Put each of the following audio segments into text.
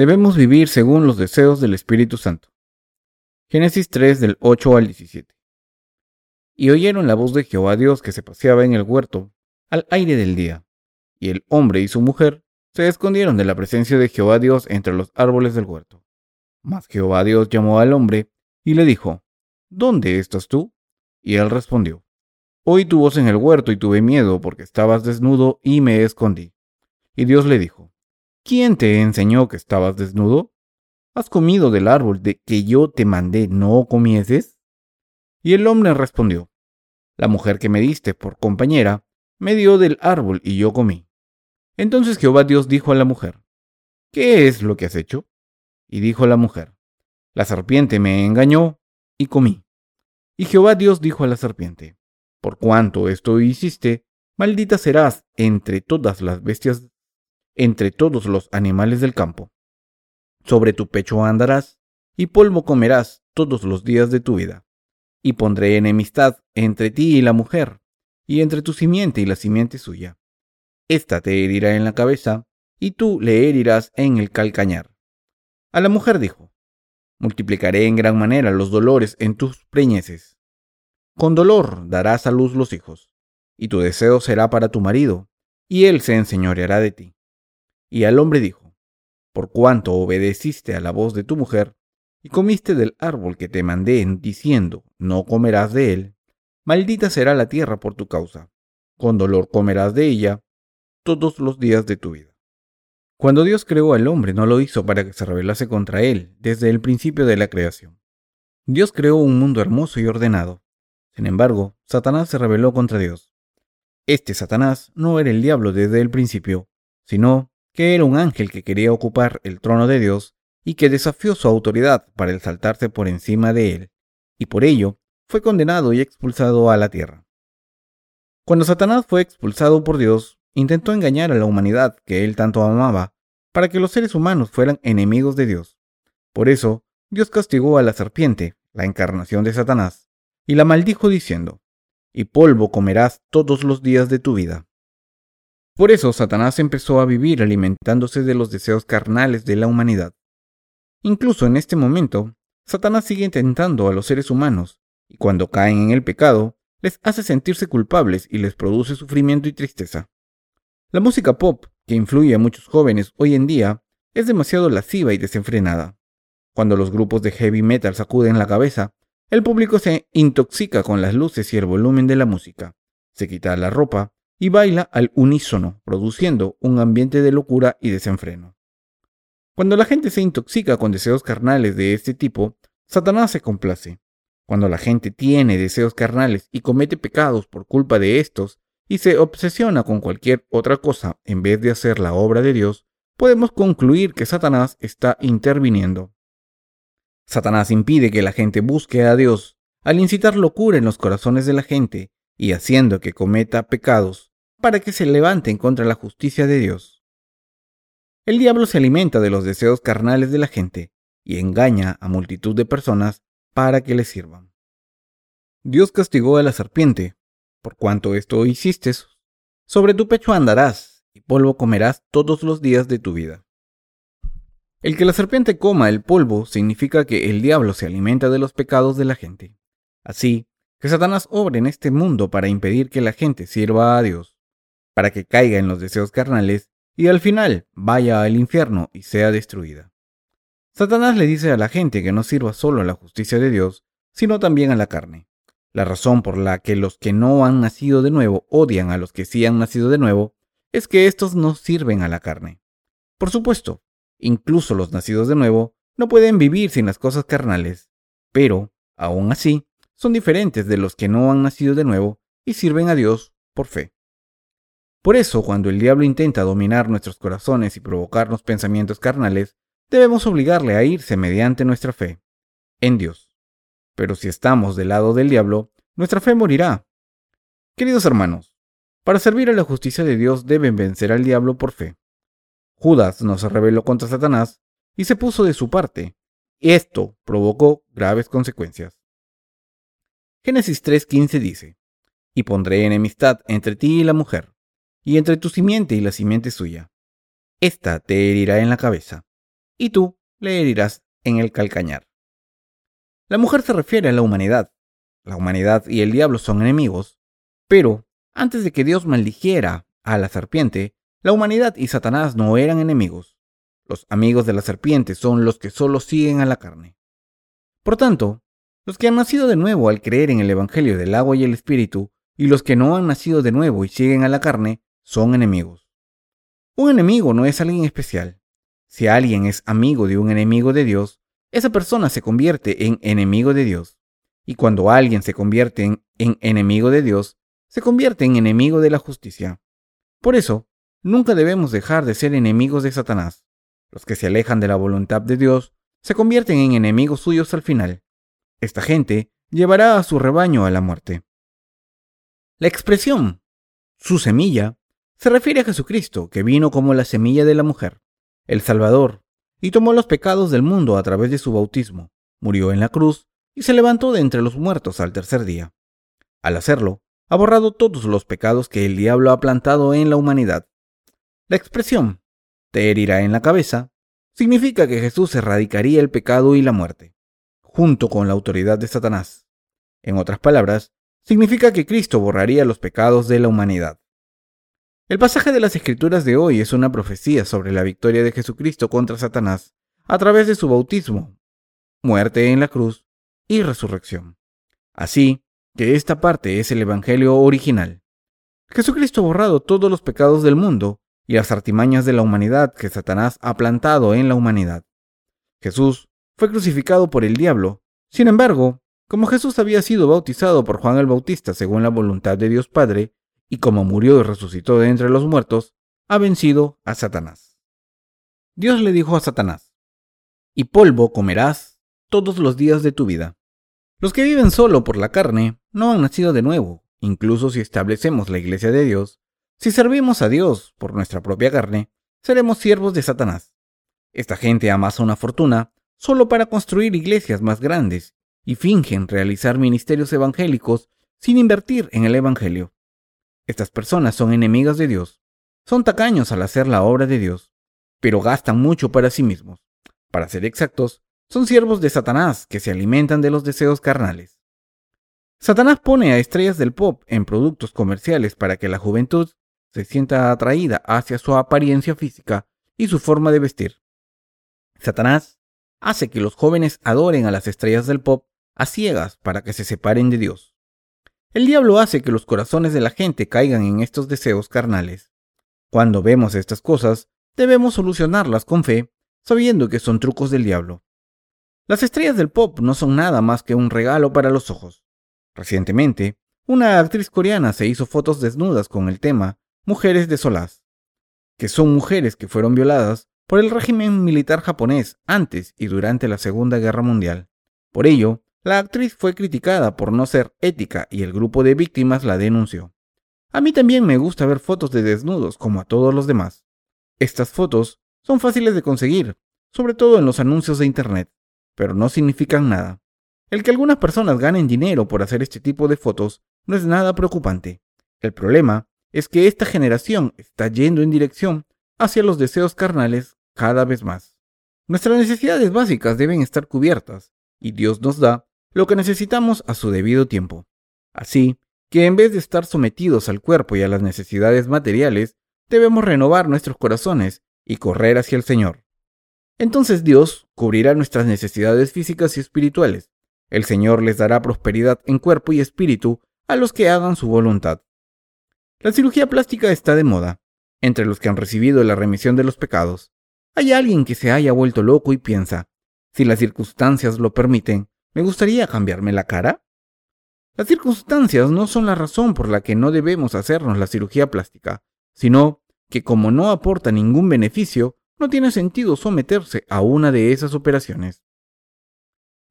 Debemos vivir según los deseos del Espíritu Santo. Génesis 3 del 8 al 17. Y oyeron la voz de Jehová Dios que se paseaba en el huerto al aire del día. Y el hombre y su mujer se escondieron de la presencia de Jehová Dios entre los árboles del huerto. Mas Jehová Dios llamó al hombre y le dijo, ¿Dónde estás tú? Y él respondió, Oí tu voz en el huerto y tuve miedo porque estabas desnudo y me escondí. Y Dios le dijo, ¿quién te enseñó que estabas desnudo? ¿Has comido del árbol de que yo te mandé no comieses? Y el hombre respondió, La mujer que me diste por compañera me dio del árbol y yo comí. Entonces Jehová Dios dijo a la mujer, ¿qué es lo que has hecho? Y dijo la mujer, la serpiente me engañó y comí. Y Jehová Dios dijo a la serpiente, por cuanto esto hiciste, maldita serás entre todas las bestias entre todos los animales del campo. Sobre tu pecho andarás, y polvo comerás todos los días de tu vida. Y pondré enemistad entre ti y la mujer, y entre tu simiente y la simiente suya. Esta te herirá en la cabeza, y tú le herirás en el calcañar. A la mujer dijo, Multiplicaré en gran manera los dolores en tus preñeces. Con dolor darás a luz los hijos, y tu deseo será para tu marido, y él se enseñoreará de ti. Y al hombre dijo, Por cuanto obedeciste a la voz de tu mujer, y comiste del árbol que te mandé diciendo, no comerás de él, maldita será la tierra por tu causa, con dolor comerás de ella todos los días de tu vida. Cuando Dios creó al hombre no lo hizo para que se rebelase contra él desde el principio de la creación. Dios creó un mundo hermoso y ordenado. Sin embargo, Satanás se rebeló contra Dios. Este Satanás no era el diablo desde el principio, sino que era un ángel que quería ocupar el trono de Dios y que desafió su autoridad para exaltarse por encima de él, y por ello fue condenado y expulsado a la tierra. Cuando Satanás fue expulsado por Dios, intentó engañar a la humanidad que él tanto amaba, para que los seres humanos fueran enemigos de Dios. Por eso, Dios castigó a la serpiente, la encarnación de Satanás, y la maldijo diciendo, y polvo comerás todos los días de tu vida. Por eso Satanás empezó a vivir alimentándose de los deseos carnales de la humanidad. Incluso en este momento, Satanás sigue intentando a los seres humanos, y cuando caen en el pecado, les hace sentirse culpables y les produce sufrimiento y tristeza. La música pop, que influye a muchos jóvenes hoy en día, es demasiado lasciva y desenfrenada. Cuando los grupos de heavy metal sacuden la cabeza, el público se intoxica con las luces y el volumen de la música, se quita la ropa y baila al unísono, produciendo un ambiente de locura y desenfreno. Cuando la gente se intoxica con deseos carnales de este tipo, Satanás se complace. Cuando la gente tiene deseos carnales y comete pecados por culpa de estos y se obsesiona con cualquier otra cosa en vez de hacer la obra de Dios, podemos concluir que Satanás está interviniendo. Satanás impide que la gente busque a Dios al incitar locura en los corazones de la gente y haciendo que cometa pecados para que se levanten contra la justicia de Dios. El diablo se alimenta de los deseos carnales de la gente y engaña a multitud de personas para que le sirvan. Dios castigó a la serpiente, por cuanto esto hiciste, sobre tu pecho andarás y polvo comerás todos los días de tu vida. El que la serpiente coma el polvo significa que el diablo se alimenta de los pecados de la gente. Así que Satanás obra en este mundo para impedir que la gente sirva a Dios para que caiga en los deseos carnales y al final vaya al infierno y sea destruida. Satanás le dice a la gente que no sirva solo a la justicia de Dios, sino también a la carne. La razón por la que los que no han nacido de nuevo odian a los que sí han nacido de nuevo es que estos no sirven a la carne. Por supuesto, incluso los nacidos de nuevo no pueden vivir sin las cosas carnales, pero, aún así, son diferentes de los que no han nacido de nuevo y sirven a Dios por fe. Por eso, cuando el diablo intenta dominar nuestros corazones y provocarnos pensamientos carnales, debemos obligarle a irse mediante nuestra fe en Dios. Pero si estamos del lado del diablo, nuestra fe morirá. Queridos hermanos, para servir a la justicia de Dios deben vencer al diablo por fe. Judas no se rebeló contra Satanás y se puso de su parte. Esto provocó graves consecuencias. Génesis 3:15 dice, Y pondré enemistad entre ti y la mujer, y entre tu simiente y la simiente suya. Esta te herirá en la cabeza, y tú le herirás en el calcañar. La mujer se refiere a la humanidad. La humanidad y el diablo son enemigos, pero antes de que Dios maldijera a la serpiente, la humanidad y Satanás no eran enemigos. Los amigos de la serpiente son los que solo siguen a la carne. Por tanto, los que han nacido de nuevo al creer en el Evangelio del agua y el Espíritu, y los que no han nacido de nuevo y siguen a la carne, son enemigos. Un enemigo no es alguien especial. Si alguien es amigo de un enemigo de Dios, esa persona se convierte en enemigo de Dios. Y cuando alguien se convierte en, en, enemigo de Dios, se convierte en enemigo de la justicia. Por eso, nunca debemos dejar de ser enemigos de Satanás. Los que se alejan de la voluntad de Dios se convierten en enemigos suyos al final. Esta gente llevará a su rebaño a la muerte. La expresión su semilla se refiere a Jesucristo, que vino como la semilla de la mujer, el Salvador, y tomó los pecados del mundo a través de su bautismo, murió en la cruz y se levantó de entre los muertos al tercer día. Al hacerlo, ha borrado todos los pecados que el diablo ha plantado en la humanidad. La expresión te herirá en la cabeza significa que Jesús erradicaría el pecado y la muerte, junto con la autoridad de Satanás. En otras palabras, significa que Cristo borraría los pecados de la humanidad. El pasaje de las Escrituras de hoy es una profecía sobre la victoria de Jesucristo contra Satanás a través de su bautismo, muerte en la cruz y resurrección. Así que esta parte es el Evangelio original. Jesucristo ha borrado todos los pecados del mundo y las artimañas de la humanidad que Satanás ha plantado en la humanidad. Jesús fue crucificado por el diablo. Sin embargo, como Jesús había sido bautizado por Juan el Bautista según la voluntad de Dios Padre, y como murió y resucitó de entre los muertos, ha vencido a Satanás. Dios le dijo a Satanás, y polvo comerás todos los días de tu vida. Los que viven solo por la carne no han nacido de nuevo, incluso si establecemos la iglesia de Dios, si servimos a Dios por nuestra propia carne, seremos siervos de Satanás. Esta gente amasa una fortuna solo para construir iglesias más grandes y fingen realizar ministerios evangélicos sin invertir en el Evangelio. Estas personas son enemigas de Dios, son tacaños al hacer la obra de Dios, pero gastan mucho para sí mismos. Para ser exactos, son siervos de Satanás que se alimentan de los deseos carnales. Satanás pone a estrellas del pop en productos comerciales para que la juventud se sienta atraída hacia su apariencia física y su forma de vestir. Satanás hace que los jóvenes adoren a las estrellas del pop a ciegas para que se separen de Dios. El diablo hace que los corazones de la gente caigan en estos deseos carnales. Cuando vemos estas cosas, debemos solucionarlas con fe, sabiendo que son trucos del diablo. Las estrellas del pop no son nada más que un regalo para los ojos. Recientemente, una actriz coreana se hizo fotos desnudas con el tema Mujeres de Solaz, que son mujeres que fueron violadas por el régimen militar japonés antes y durante la Segunda Guerra Mundial. Por ello, la actriz fue criticada por no ser ética y el grupo de víctimas la denunció. A mí también me gusta ver fotos de desnudos como a todos los demás. Estas fotos son fáciles de conseguir, sobre todo en los anuncios de Internet, pero no significan nada. El que algunas personas ganen dinero por hacer este tipo de fotos no es nada preocupante. El problema es que esta generación está yendo en dirección hacia los deseos carnales cada vez más. Nuestras necesidades básicas deben estar cubiertas, y Dios nos da lo que necesitamos a su debido tiempo. Así que en vez de estar sometidos al cuerpo y a las necesidades materiales, debemos renovar nuestros corazones y correr hacia el Señor. Entonces Dios cubrirá nuestras necesidades físicas y espirituales. El Señor les dará prosperidad en cuerpo y espíritu a los que hagan su voluntad. La cirugía plástica está de moda. Entre los que han recibido la remisión de los pecados, hay alguien que se haya vuelto loco y piensa, si las circunstancias lo permiten, ¿Me gustaría cambiarme la cara? Las circunstancias no son la razón por la que no debemos hacernos la cirugía plástica, sino que como no aporta ningún beneficio, no tiene sentido someterse a una de esas operaciones.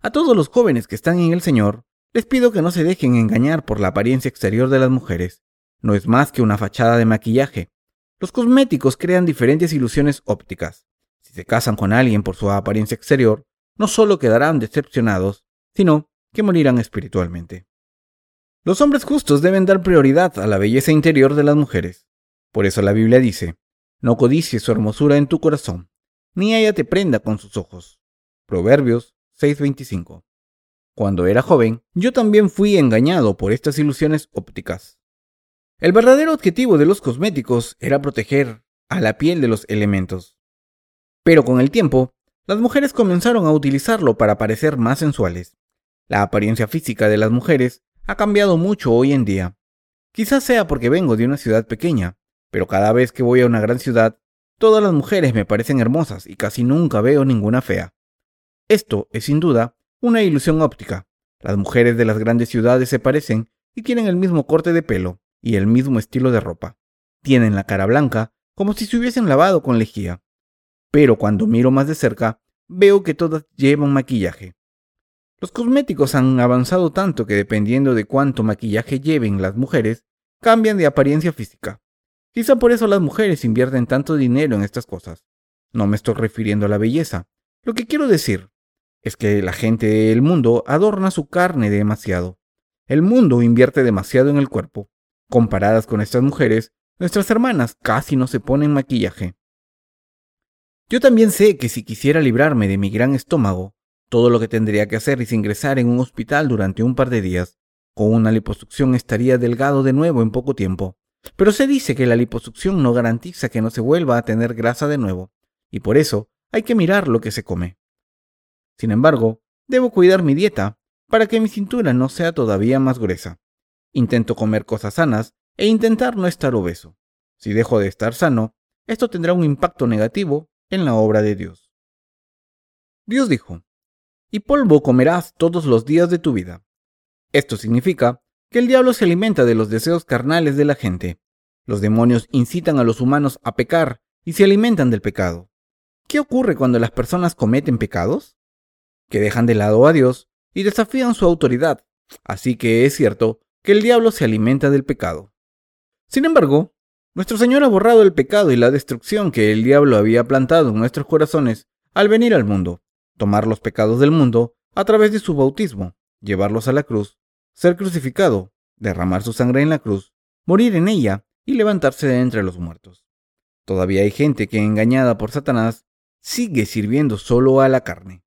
A todos los jóvenes que están en el Señor, les pido que no se dejen engañar por la apariencia exterior de las mujeres. No es más que una fachada de maquillaje. Los cosméticos crean diferentes ilusiones ópticas. Si se casan con alguien por su apariencia exterior, no solo quedarán decepcionados, sino que morirán espiritualmente. Los hombres justos deben dar prioridad a la belleza interior de las mujeres. Por eso la Biblia dice, no codicies su hermosura en tu corazón, ni ella te prenda con sus ojos. Proverbios 6:25. Cuando era joven, yo también fui engañado por estas ilusiones ópticas. El verdadero objetivo de los cosméticos era proteger a la piel de los elementos. Pero con el tiempo, las mujeres comenzaron a utilizarlo para parecer más sensuales. La apariencia física de las mujeres ha cambiado mucho hoy en día. Quizás sea porque vengo de una ciudad pequeña, pero cada vez que voy a una gran ciudad, todas las mujeres me parecen hermosas y casi nunca veo ninguna fea. Esto es sin duda una ilusión óptica. Las mujeres de las grandes ciudades se parecen y tienen el mismo corte de pelo y el mismo estilo de ropa. Tienen la cara blanca como si se hubiesen lavado con lejía. Pero cuando miro más de cerca, veo que todas llevan maquillaje. Los cosméticos han avanzado tanto que dependiendo de cuánto maquillaje lleven las mujeres, cambian de apariencia física. Quizá por eso las mujeres invierten tanto dinero en estas cosas. No me estoy refiriendo a la belleza. Lo que quiero decir es que la gente del mundo adorna su carne demasiado. El mundo invierte demasiado en el cuerpo. Comparadas con estas mujeres, nuestras hermanas casi no se ponen maquillaje. Yo también sé que si quisiera librarme de mi gran estómago, todo lo que tendría que hacer es ingresar en un hospital durante un par de días. Con una liposucción estaría delgado de nuevo en poco tiempo. Pero se dice que la liposucción no garantiza que no se vuelva a tener grasa de nuevo, y por eso hay que mirar lo que se come. Sin embargo, debo cuidar mi dieta para que mi cintura no sea todavía más gruesa. Intento comer cosas sanas e intentar no estar obeso. Si dejo de estar sano, esto tendrá un impacto negativo en la obra de Dios. Dios dijo, y polvo comerás todos los días de tu vida. Esto significa que el diablo se alimenta de los deseos carnales de la gente. Los demonios incitan a los humanos a pecar y se alimentan del pecado. ¿Qué ocurre cuando las personas cometen pecados? Que dejan de lado a Dios y desafían su autoridad. Así que es cierto que el diablo se alimenta del pecado. Sin embargo, nuestro Señor ha borrado el pecado y la destrucción que el diablo había plantado en nuestros corazones al venir al mundo tomar los pecados del mundo a través de su bautismo, llevarlos a la cruz, ser crucificado, derramar su sangre en la cruz, morir en ella y levantarse de entre los muertos. Todavía hay gente que, engañada por Satanás, sigue sirviendo solo a la carne.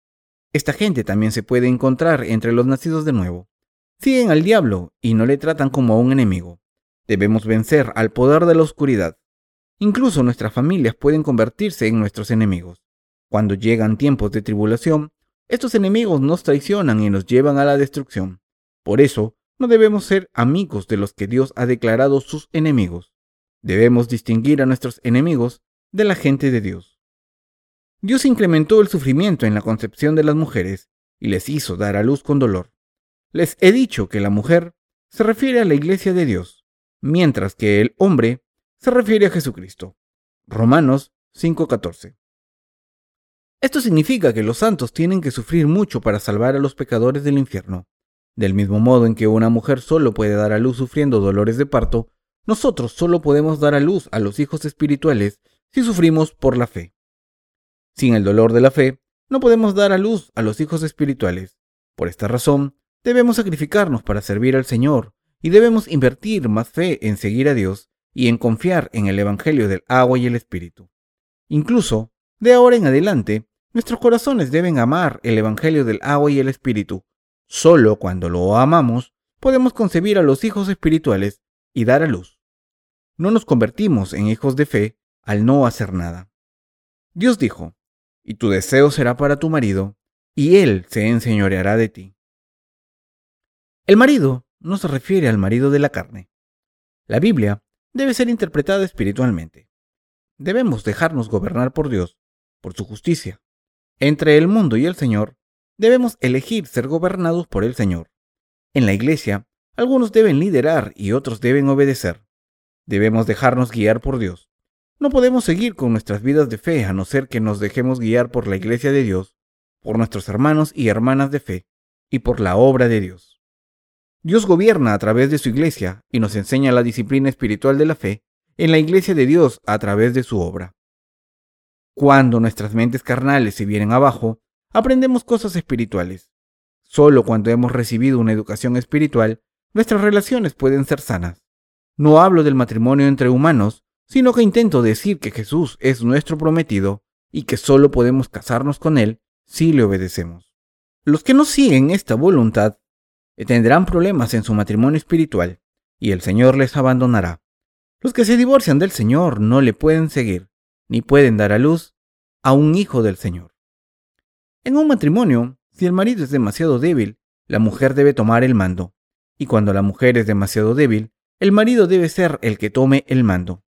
Esta gente también se puede encontrar entre los nacidos de nuevo. Siguen al diablo y no le tratan como a un enemigo. Debemos vencer al poder de la oscuridad. Incluso nuestras familias pueden convertirse en nuestros enemigos. Cuando llegan tiempos de tribulación, estos enemigos nos traicionan y nos llevan a la destrucción. Por eso, no debemos ser amigos de los que Dios ha declarado sus enemigos. Debemos distinguir a nuestros enemigos de la gente de Dios. Dios incrementó el sufrimiento en la concepción de las mujeres y les hizo dar a luz con dolor. Les he dicho que la mujer se refiere a la iglesia de Dios, mientras que el hombre se refiere a Jesucristo. Romanos 5:14. Esto significa que los santos tienen que sufrir mucho para salvar a los pecadores del infierno. Del mismo modo en que una mujer solo puede dar a luz sufriendo dolores de parto, nosotros solo podemos dar a luz a los hijos espirituales si sufrimos por la fe. Sin el dolor de la fe, no podemos dar a luz a los hijos espirituales. Por esta razón, debemos sacrificarnos para servir al Señor y debemos invertir más fe en seguir a Dios y en confiar en el Evangelio del agua y el Espíritu. Incluso, de ahora en adelante, Nuestros corazones deben amar el Evangelio del agua y el Espíritu. Solo cuando lo amamos podemos concebir a los hijos espirituales y dar a luz. No nos convertimos en hijos de fe al no hacer nada. Dios dijo, y tu deseo será para tu marido, y él se enseñoreará de ti. El marido no se refiere al marido de la carne. La Biblia debe ser interpretada espiritualmente. Debemos dejarnos gobernar por Dios, por su justicia, entre el mundo y el Señor, debemos elegir ser gobernados por el Señor. En la iglesia, algunos deben liderar y otros deben obedecer. Debemos dejarnos guiar por Dios. No podemos seguir con nuestras vidas de fe a no ser que nos dejemos guiar por la iglesia de Dios, por nuestros hermanos y hermanas de fe, y por la obra de Dios. Dios gobierna a través de su iglesia y nos enseña la disciplina espiritual de la fe en la iglesia de Dios a través de su obra. Cuando nuestras mentes carnales se vienen abajo, aprendemos cosas espirituales. Solo cuando hemos recibido una educación espiritual, nuestras relaciones pueden ser sanas. No hablo del matrimonio entre humanos, sino que intento decir que Jesús es nuestro prometido y que solo podemos casarnos con Él si le obedecemos. Los que no siguen esta voluntad tendrán problemas en su matrimonio espiritual y el Señor les abandonará. Los que se divorcian del Señor no le pueden seguir, ni pueden dar a luz a un hijo del Señor. En un matrimonio, si el marido es demasiado débil, la mujer debe tomar el mando, y cuando la mujer es demasiado débil, el marido debe ser el que tome el mando.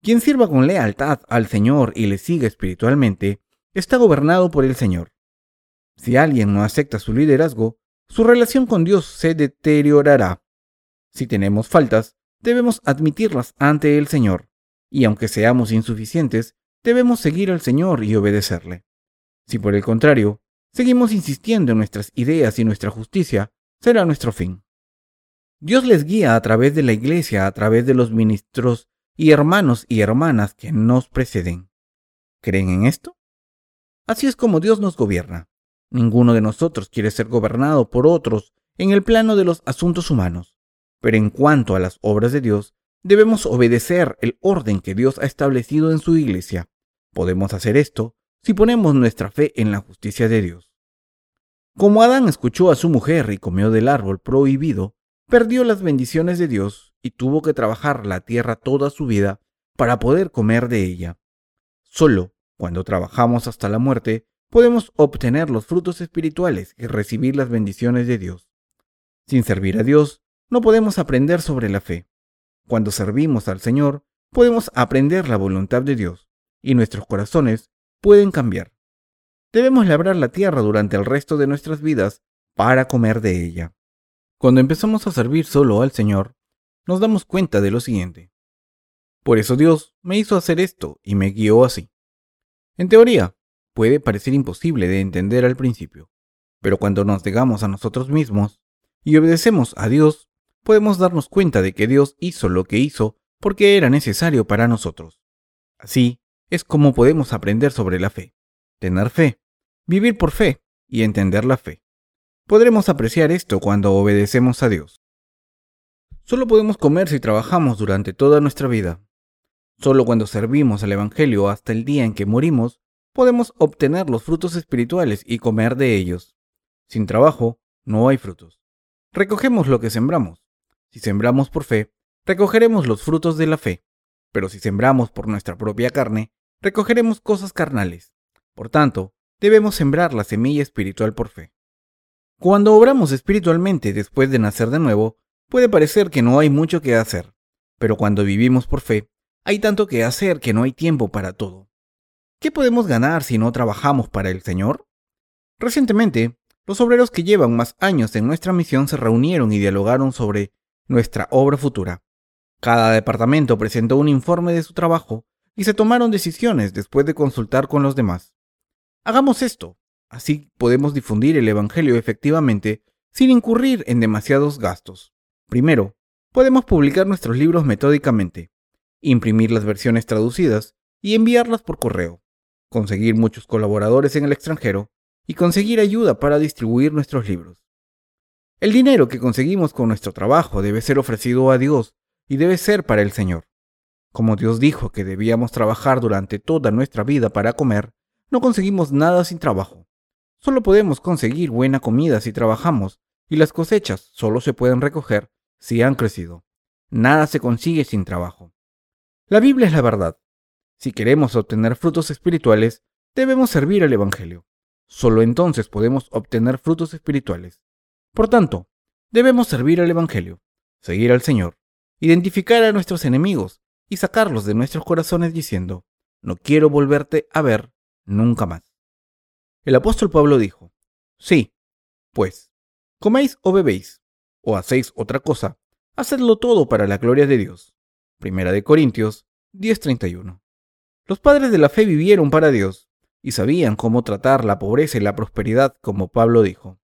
Quien sirva con lealtad al Señor y le siga espiritualmente, está gobernado por el Señor. Si alguien no acepta su liderazgo, su relación con Dios se deteriorará. Si tenemos faltas, debemos admitirlas ante el Señor, y aunque seamos insuficientes, debemos seguir al Señor y obedecerle. Si por el contrario, seguimos insistiendo en nuestras ideas y nuestra justicia, será nuestro fin. Dios les guía a través de la iglesia, a través de los ministros y hermanos y hermanas que nos preceden. ¿Creen en esto? Así es como Dios nos gobierna. Ninguno de nosotros quiere ser gobernado por otros en el plano de los asuntos humanos. Pero en cuanto a las obras de Dios, debemos obedecer el orden que Dios ha establecido en su iglesia. Podemos hacer esto si ponemos nuestra fe en la justicia de Dios. Como Adán escuchó a su mujer y comió del árbol prohibido, perdió las bendiciones de Dios y tuvo que trabajar la tierra toda su vida para poder comer de ella. Solo cuando trabajamos hasta la muerte podemos obtener los frutos espirituales y recibir las bendiciones de Dios. Sin servir a Dios, no podemos aprender sobre la fe. Cuando servimos al Señor, podemos aprender la voluntad de Dios y nuestros corazones pueden cambiar. Debemos labrar la tierra durante el resto de nuestras vidas para comer de ella. Cuando empezamos a servir solo al Señor, nos damos cuenta de lo siguiente. Por eso Dios me hizo hacer esto y me guió así. En teoría, puede parecer imposible de entender al principio, pero cuando nos negamos a nosotros mismos y obedecemos a Dios, podemos darnos cuenta de que Dios hizo lo que hizo porque era necesario para nosotros. Así es como podemos aprender sobre la fe, tener fe, vivir por fe y entender la fe. Podremos apreciar esto cuando obedecemos a Dios. Solo podemos comer si trabajamos durante toda nuestra vida. Solo cuando servimos al Evangelio hasta el día en que morimos, podemos obtener los frutos espirituales y comer de ellos. Sin trabajo, no hay frutos. Recogemos lo que sembramos. Si sembramos por fe, recogeremos los frutos de la fe, pero si sembramos por nuestra propia carne, recogeremos cosas carnales. Por tanto, debemos sembrar la semilla espiritual por fe. Cuando obramos espiritualmente después de nacer de nuevo, puede parecer que no hay mucho que hacer, pero cuando vivimos por fe, hay tanto que hacer que no hay tiempo para todo. ¿Qué podemos ganar si no trabajamos para el Señor? Recientemente, los obreros que llevan más años en nuestra misión se reunieron y dialogaron sobre nuestra obra futura. Cada departamento presentó un informe de su trabajo y se tomaron decisiones después de consultar con los demás. Hagamos esto, así podemos difundir el Evangelio efectivamente sin incurrir en demasiados gastos. Primero, podemos publicar nuestros libros metódicamente, imprimir las versiones traducidas y enviarlas por correo, conseguir muchos colaboradores en el extranjero y conseguir ayuda para distribuir nuestros libros. El dinero que conseguimos con nuestro trabajo debe ser ofrecido a Dios y debe ser para el Señor. Como Dios dijo que debíamos trabajar durante toda nuestra vida para comer, no conseguimos nada sin trabajo. Solo podemos conseguir buena comida si trabajamos, y las cosechas solo se pueden recoger si han crecido. Nada se consigue sin trabajo. La Biblia es la verdad. Si queremos obtener frutos espirituales, debemos servir al Evangelio. Solo entonces podemos obtener frutos espirituales. Por tanto, debemos servir al Evangelio, seguir al Señor, identificar a nuestros enemigos y sacarlos de nuestros corazones diciendo, no quiero volverte a ver nunca más. El apóstol Pablo dijo, sí, pues, coméis o bebéis, o hacéis otra cosa, hacedlo todo para la gloria de Dios. Primera de Corintios 10:31. Los padres de la fe vivieron para Dios y sabían cómo tratar la pobreza y la prosperidad, como Pablo dijo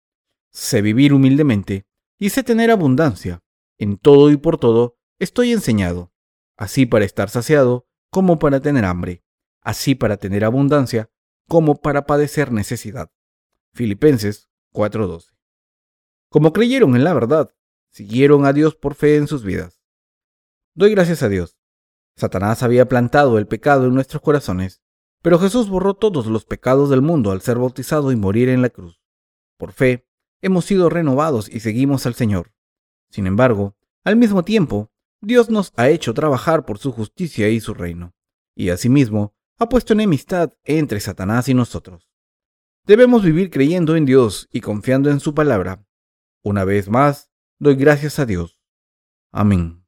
sé vivir humildemente y sé tener abundancia. En todo y por todo estoy enseñado, así para estar saciado como para tener hambre, así para tener abundancia como para padecer necesidad. Filipenses 4:12. Como creyeron en la verdad, siguieron a Dios por fe en sus vidas. Doy gracias a Dios. Satanás había plantado el pecado en nuestros corazones, Pero Jesús borró todos los pecados del mundo al ser bautizado y morir en la cruz. Por fe, hemos sido renovados y seguimos al Señor. Sin embargo, al mismo tiempo, Dios nos ha hecho trabajar por su justicia y su reino, y asimismo ha puesto enemistad entre Satanás y nosotros. Debemos vivir creyendo en Dios y confiando en su palabra. Una vez más, doy gracias a Dios. Amén.